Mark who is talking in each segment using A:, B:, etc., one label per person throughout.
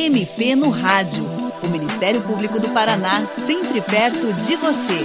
A: MP no Rádio. O Ministério Público do Paraná, sempre perto de você.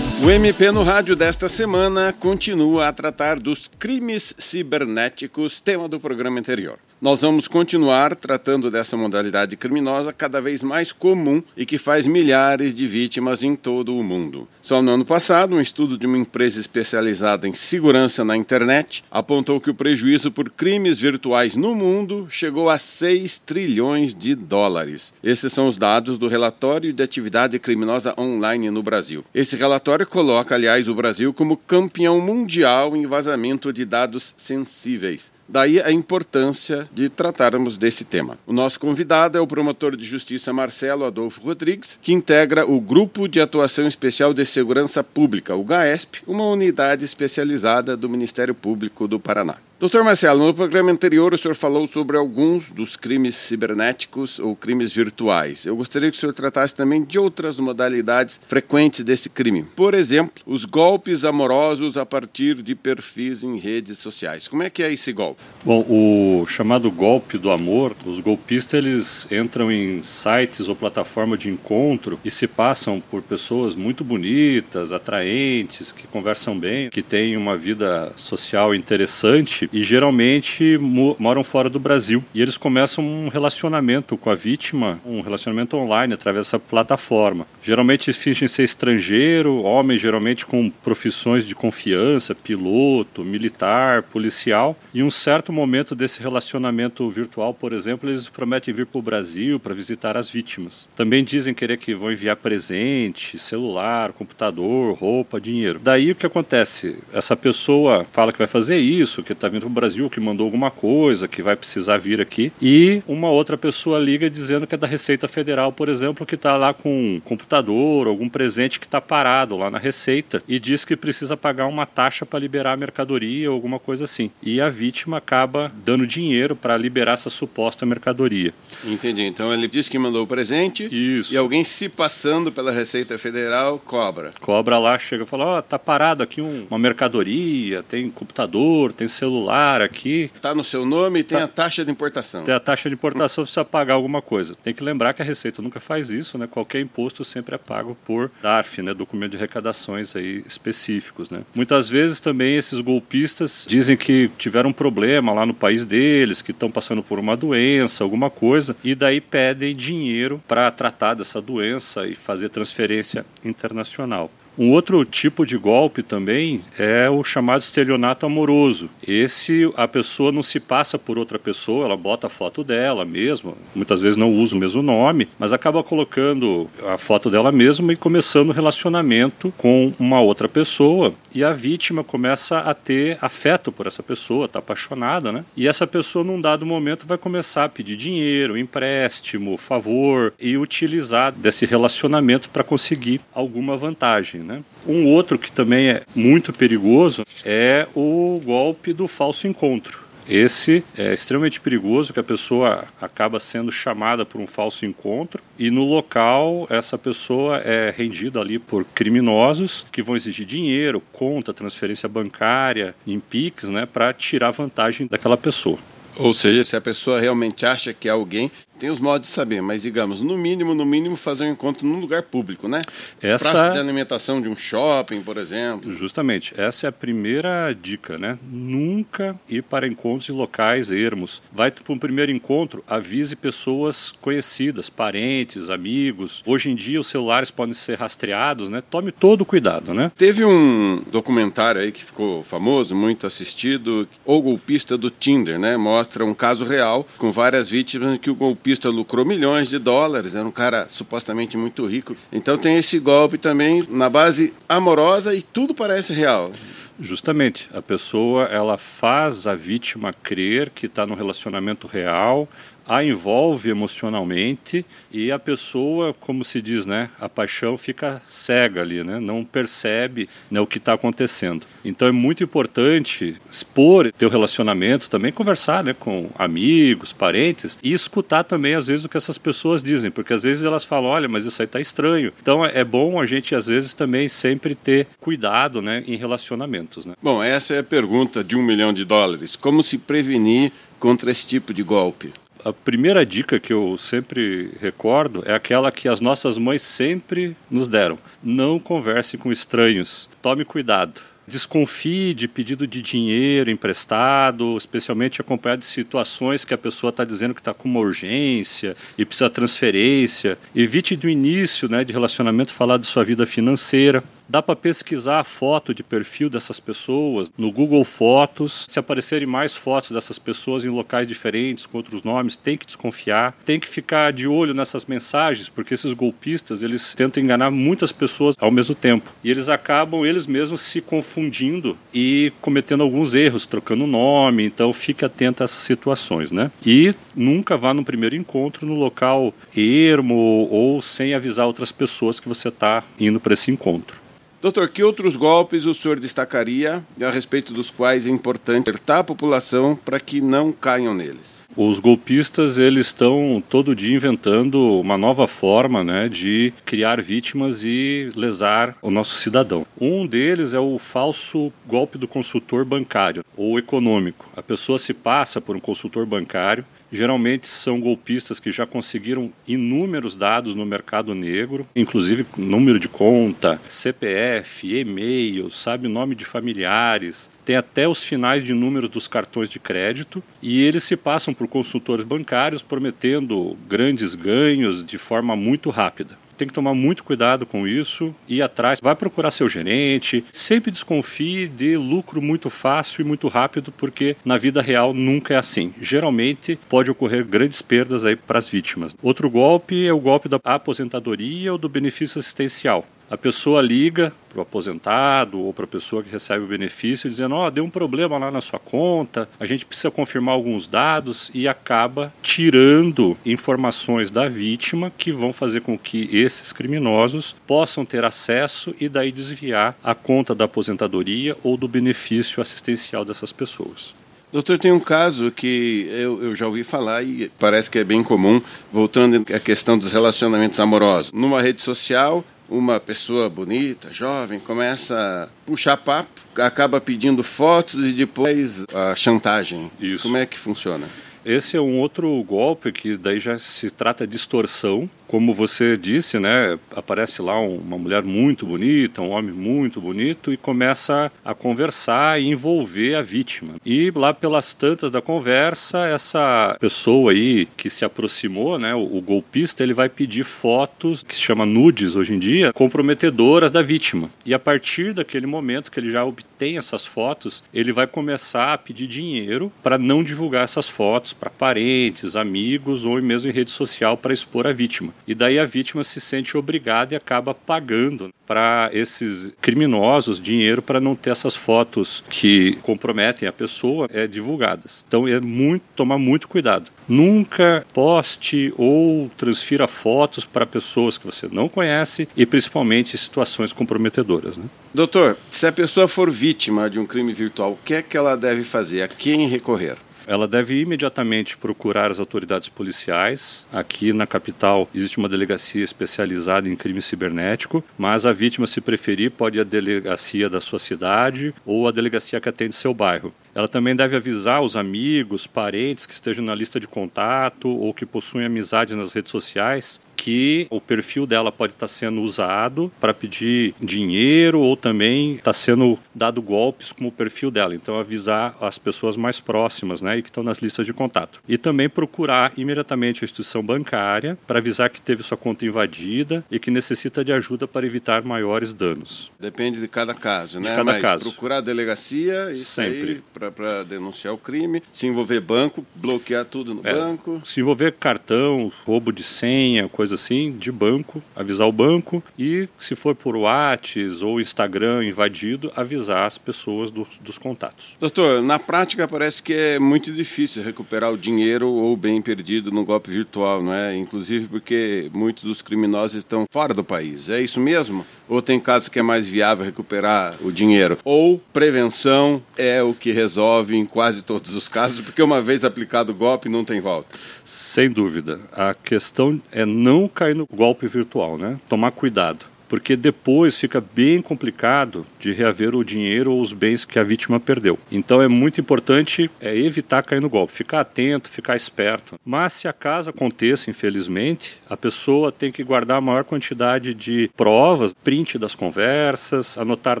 B: O MP no Rádio desta semana continua a tratar dos crimes cibernéticos, tema do programa anterior. Nós vamos continuar tratando dessa modalidade criminosa cada vez mais comum e que faz milhares de vítimas em todo o mundo. Só no ano passado, um estudo de uma empresa especializada em segurança na internet apontou que o prejuízo por crimes virtuais no mundo chegou a 6 trilhões de dólares. Esses são os dados do relatório de atividade criminosa online no Brasil. Esse relatório coloca, aliás, o Brasil como campeão mundial em vazamento de dados sensíveis. Daí a importância de tratarmos desse tema. O nosso convidado é o promotor de justiça Marcelo Adolfo Rodrigues, que integra o Grupo de Atuação Especial de Segurança Pública, o GAESP, uma unidade especializada do Ministério Público do Paraná. Doutor Marcelo, no programa anterior o senhor falou sobre alguns dos crimes cibernéticos ou crimes virtuais. Eu gostaria que o senhor tratasse também de outras modalidades frequentes desse crime. Por exemplo, os golpes amorosos a partir de perfis em redes sociais. Como é que é esse golpe?
C: Bom, o chamado golpe do amor, os golpistas eles entram em sites ou plataforma de encontro e se passam por pessoas muito bonitas, atraentes, que conversam bem, que têm uma vida social interessante e geralmente moram fora do Brasil. E eles começam um relacionamento com a vítima, um relacionamento online através dessa plataforma. Geralmente fingem ser estrangeiro, homens geralmente com profissões de confiança, piloto, militar, policial. E um certo momento desse relacionamento virtual, por exemplo, eles prometem vir para o Brasil para visitar as vítimas. Também dizem querer que vão enviar presente, celular, computador, roupa, dinheiro. Daí o que acontece? Essa pessoa fala que vai fazer isso, que está vindo para o Brasil, que mandou alguma coisa, que vai precisar vir aqui. E uma outra pessoa liga dizendo que é da Receita Federal, por exemplo, que está lá com um computador, algum presente que está parado lá na Receita e diz que precisa pagar uma taxa para liberar a mercadoria ou alguma coisa assim. E a vítima acaba dando dinheiro para liberar essa suposta mercadoria.
B: Entendi. Então ele diz que mandou o presente
C: Isso.
B: e alguém se passando pela Receita Federal cobra.
C: Cobra lá, chega e fala: Ó, oh, tá parado aqui um, uma mercadoria, tem computador, tem celular celular aqui.
B: Está no seu nome e tem tá. a taxa de importação.
C: Tem a taxa de importação, precisa pagar alguma coisa. Tem que lembrar que a Receita nunca faz isso, né? Qualquer imposto sempre é pago por DARF, né? Documento de arrecadações aí específicos, né? Muitas vezes também esses golpistas dizem que tiveram um problema lá no país deles, que estão passando por uma doença, alguma coisa, e daí pedem dinheiro para tratar dessa doença e fazer transferência internacional. Um outro tipo de golpe também é o chamado estelionato amoroso. Esse a pessoa não se passa por outra pessoa, ela bota a foto dela mesma, muitas vezes não usa o mesmo nome, mas acaba colocando a foto dela mesma e começando o um relacionamento com uma outra pessoa. E a vítima começa a ter afeto por essa pessoa, está apaixonada, né? E essa pessoa, num dado momento, vai começar a pedir dinheiro, empréstimo, favor e utilizar desse relacionamento para conseguir alguma vantagem. Né? Um outro que também é muito perigoso é o golpe do falso encontro. Esse é extremamente perigoso, que a pessoa acaba sendo chamada por um falso encontro e no local essa pessoa é rendida ali por criminosos que vão exigir dinheiro, conta, transferência bancária, em Pix, né, para tirar vantagem daquela pessoa.
B: Ou seja, se a pessoa realmente acha que é alguém, tem os modos de saber, mas digamos, no mínimo, no mínimo, fazer um encontro num lugar público, né?
C: Essa...
B: Praça de alimentação de um shopping, por exemplo.
C: Justamente, essa é a primeira dica, né? Nunca ir para encontros em locais ermos. Vai para um primeiro encontro, avise pessoas conhecidas, parentes, amigos. Hoje em dia os celulares podem ser rastreados, né? Tome todo o cuidado, né?
B: Teve um documentário aí que ficou famoso, muito assistido, O Golpista do Tinder, né? Mostra um caso real com várias vítimas que o golpista golpista lucrou milhões de dólares, era um cara supostamente muito rico. Então tem esse golpe também na base amorosa e tudo parece real.
C: Justamente, a pessoa ela faz a vítima crer que está no relacionamento real, a envolve emocionalmente e a pessoa, como se diz, né, a paixão fica cega ali, né, não percebe né, o que está acontecendo. Então é muito importante expor teu relacionamento, também conversar né, com amigos, parentes e escutar também às vezes o que essas pessoas dizem, porque às vezes elas falam, olha, mas isso aí está estranho. Então é bom a gente às vezes também sempre ter cuidado né, em relacionamentos. Né?
B: Bom, essa é a pergunta de um milhão de dólares. Como se prevenir contra esse tipo de golpe?
C: A primeira dica que eu sempre recordo é aquela que as nossas mães sempre nos deram: não converse com estranhos, tome cuidado. Desconfie de pedido de dinheiro emprestado, especialmente acompanhado de situações que a pessoa está dizendo que está com uma urgência e precisa de transferência. Evite do início né, de relacionamento falar de sua vida financeira. Dá para pesquisar a foto de perfil dessas pessoas no Google Fotos. Se aparecerem mais fotos dessas pessoas em locais diferentes, com outros nomes, tem que desconfiar. Tem que ficar de olho nessas mensagens, porque esses golpistas eles tentam enganar muitas pessoas ao mesmo tempo. E eles acabam eles mesmos se confundindo e cometendo alguns erros, trocando nome. Então fique atento a essas situações, né? E nunca vá no primeiro encontro no local ermo ou sem avisar outras pessoas que você está indo para esse encontro.
B: Doutor, que outros golpes o senhor destacaria a respeito dos quais é importante alertar a população para que não caiam neles?
C: Os golpistas eles estão todo dia inventando uma nova forma né, de criar vítimas e lesar o nosso cidadão. Um deles é o falso golpe do consultor bancário ou econômico. A pessoa se passa por um consultor bancário Geralmente são golpistas que já conseguiram inúmeros dados no mercado negro, inclusive número de conta, CPF, e-mail, sabe nome de familiares, tem até os finais de números dos cartões de crédito e eles se passam por consultores bancários prometendo grandes ganhos de forma muito rápida tem que tomar muito cuidado com isso, ir atrás, vai procurar seu gerente, sempre desconfie de lucro muito fácil e muito rápido, porque na vida real nunca é assim. Geralmente pode ocorrer grandes perdas aí para as vítimas. Outro golpe é o golpe da aposentadoria ou do benefício assistencial. A pessoa liga para o aposentado ou para a pessoa que recebe o benefício dizendo: Ó, oh, deu um problema lá na sua conta, a gente precisa confirmar alguns dados e acaba tirando informações da vítima que vão fazer com que esses criminosos possam ter acesso e daí desviar a conta da aposentadoria ou do benefício assistencial dessas pessoas.
B: Doutor, tem um caso que eu, eu, já ouvi falar e parece que é bem comum, voltando à questão dos relacionamentos amorosos. Numa rede social, uma pessoa bonita, jovem, começa a puxar papo, acaba pedindo fotos e depois a chantagem.
C: Isso.
B: Como é que funciona?
C: Esse é um outro golpe que daí já se trata de extorsão como você disse, né, aparece lá uma mulher muito bonita, um homem muito bonito e começa a conversar e envolver a vítima. E lá pelas tantas da conversa, essa pessoa aí que se aproximou, né, o, o golpista, ele vai pedir fotos que se chama nudes hoje em dia, comprometedoras da vítima. E a partir daquele momento que ele já obtém essas fotos, ele vai começar a pedir dinheiro para não divulgar essas fotos para parentes, amigos ou mesmo em rede social para expor a vítima. E daí a vítima se sente obrigada e acaba pagando para esses criminosos dinheiro para não ter essas fotos que comprometem a pessoa é, divulgadas. Então é muito tomar muito cuidado. Nunca poste ou transfira fotos para pessoas que você não conhece e principalmente situações comprometedoras. Né?
B: Doutor, se a pessoa for vítima de um crime virtual, o que é que ela deve fazer? A quem recorrer?
C: Ela deve imediatamente procurar as autoridades policiais. Aqui na capital existe uma delegacia especializada em crime cibernético, mas a vítima, se preferir, pode ir à delegacia da sua cidade ou a delegacia que atende seu bairro. Ela também deve avisar os amigos, parentes que estejam na lista de contato ou que possuem amizade nas redes sociais que o perfil dela pode estar sendo usado para pedir dinheiro ou também está sendo dado golpes como o perfil dela. Então avisar as pessoas mais próximas, né, e que estão nas listas de contato. E também procurar imediatamente a instituição bancária para avisar que teve sua conta invadida e que necessita de ajuda para evitar maiores danos.
B: Depende de cada caso, né?
C: De cada
B: Mas
C: caso.
B: procurar a delegacia e
C: sempre
B: para denunciar o crime, se envolver banco, bloquear tudo no
C: é,
B: banco.
C: Se envolver cartão, roubo de senha, coisa assim, de banco, avisar o banco e, se for por WhatsApp ou Instagram invadido, avisar as pessoas dos, dos contatos.
B: Doutor, na prática parece que é muito difícil recuperar o dinheiro ou o bem perdido no golpe virtual, não é? Inclusive porque muitos dos criminosos estão fora do país. É isso mesmo? Ou tem casos que é mais viável recuperar o dinheiro? Ou prevenção é o que resolve em quase todos os casos, porque uma vez aplicado o golpe não tem volta?
C: Sem dúvida. A questão é não cair no golpe virtual, né? Tomar cuidado. Porque depois fica bem complicado de reaver o dinheiro ou os bens que a vítima perdeu. Então é muito importante é, evitar cair no golpe, ficar atento, ficar esperto. Mas se acaso aconteça, infelizmente, a pessoa tem que guardar a maior quantidade de provas, print das conversas, anotar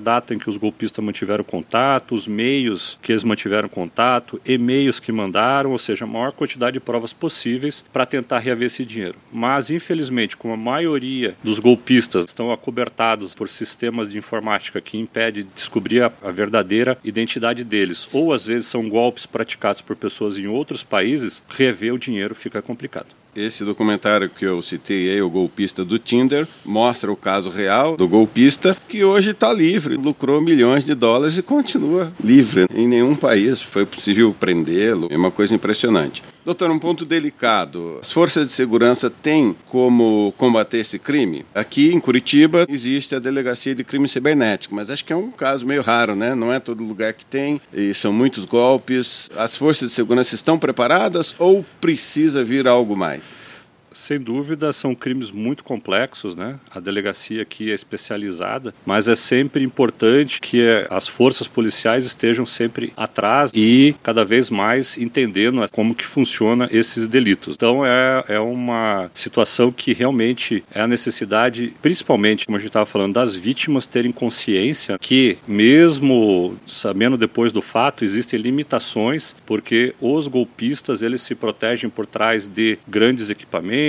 C: data em que os golpistas mantiveram contato, os meios que eles mantiveram contato, e-mails que mandaram, ou seja, a maior quantidade de provas possíveis para tentar reaver esse dinheiro. Mas infelizmente, como a maioria dos golpistas estão acobertados por sistemas de informática que impede de descobrir a, a verdadeira identidade deles, ou às vezes são golpes praticados por pessoas em outros países, rever o dinheiro fica complicado.
B: Esse documentário que eu citei aí, o golpista do Tinder, mostra o caso real do golpista que hoje está livre, lucrou milhões de dólares e continua livre. Em nenhum país foi possível prendê-lo. É uma coisa impressionante. Doutor, um ponto delicado. As forças de segurança têm como combater esse crime? Aqui em Curitiba existe a Delegacia de Crime Cibernético, mas acho que é um caso meio raro, né? Não é todo lugar que tem e são muitos golpes. As forças de segurança estão preparadas ou precisa vir algo mais?
C: Sem dúvida, são crimes muito complexos, né? A delegacia aqui é especializada, mas é sempre importante que eh, as forças policiais estejam sempre atrás e cada vez mais entendendo como que funciona esses delitos. Então é, é uma situação que realmente é a necessidade, principalmente, como a gente estava falando, das vítimas terem consciência que mesmo sabendo depois do fato existem limitações porque os golpistas eles se protegem por trás de grandes equipamentos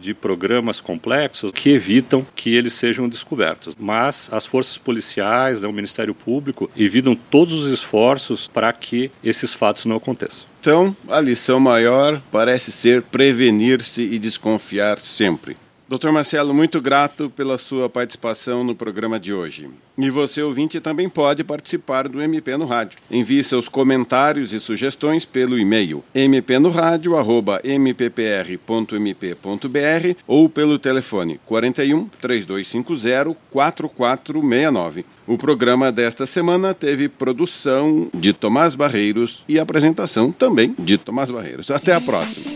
C: de programas complexos que evitam que eles sejam descobertos. Mas as forças policiais, né, o Ministério Público, evitam todos os esforços para que esses fatos não aconteçam.
B: Então, a lição maior parece ser prevenir-se e desconfiar sempre. Doutor Marcelo, muito grato pela sua participação no programa de hoje. E você, ouvinte, também pode participar do MP no Rádio. Envie seus comentários e sugestões pelo e-mail mpnoradio.mppr.mp.br ou pelo telefone 41 3250 4469. O programa desta semana teve produção de Tomás Barreiros e apresentação também de Tomás Barreiros. Até a próxima.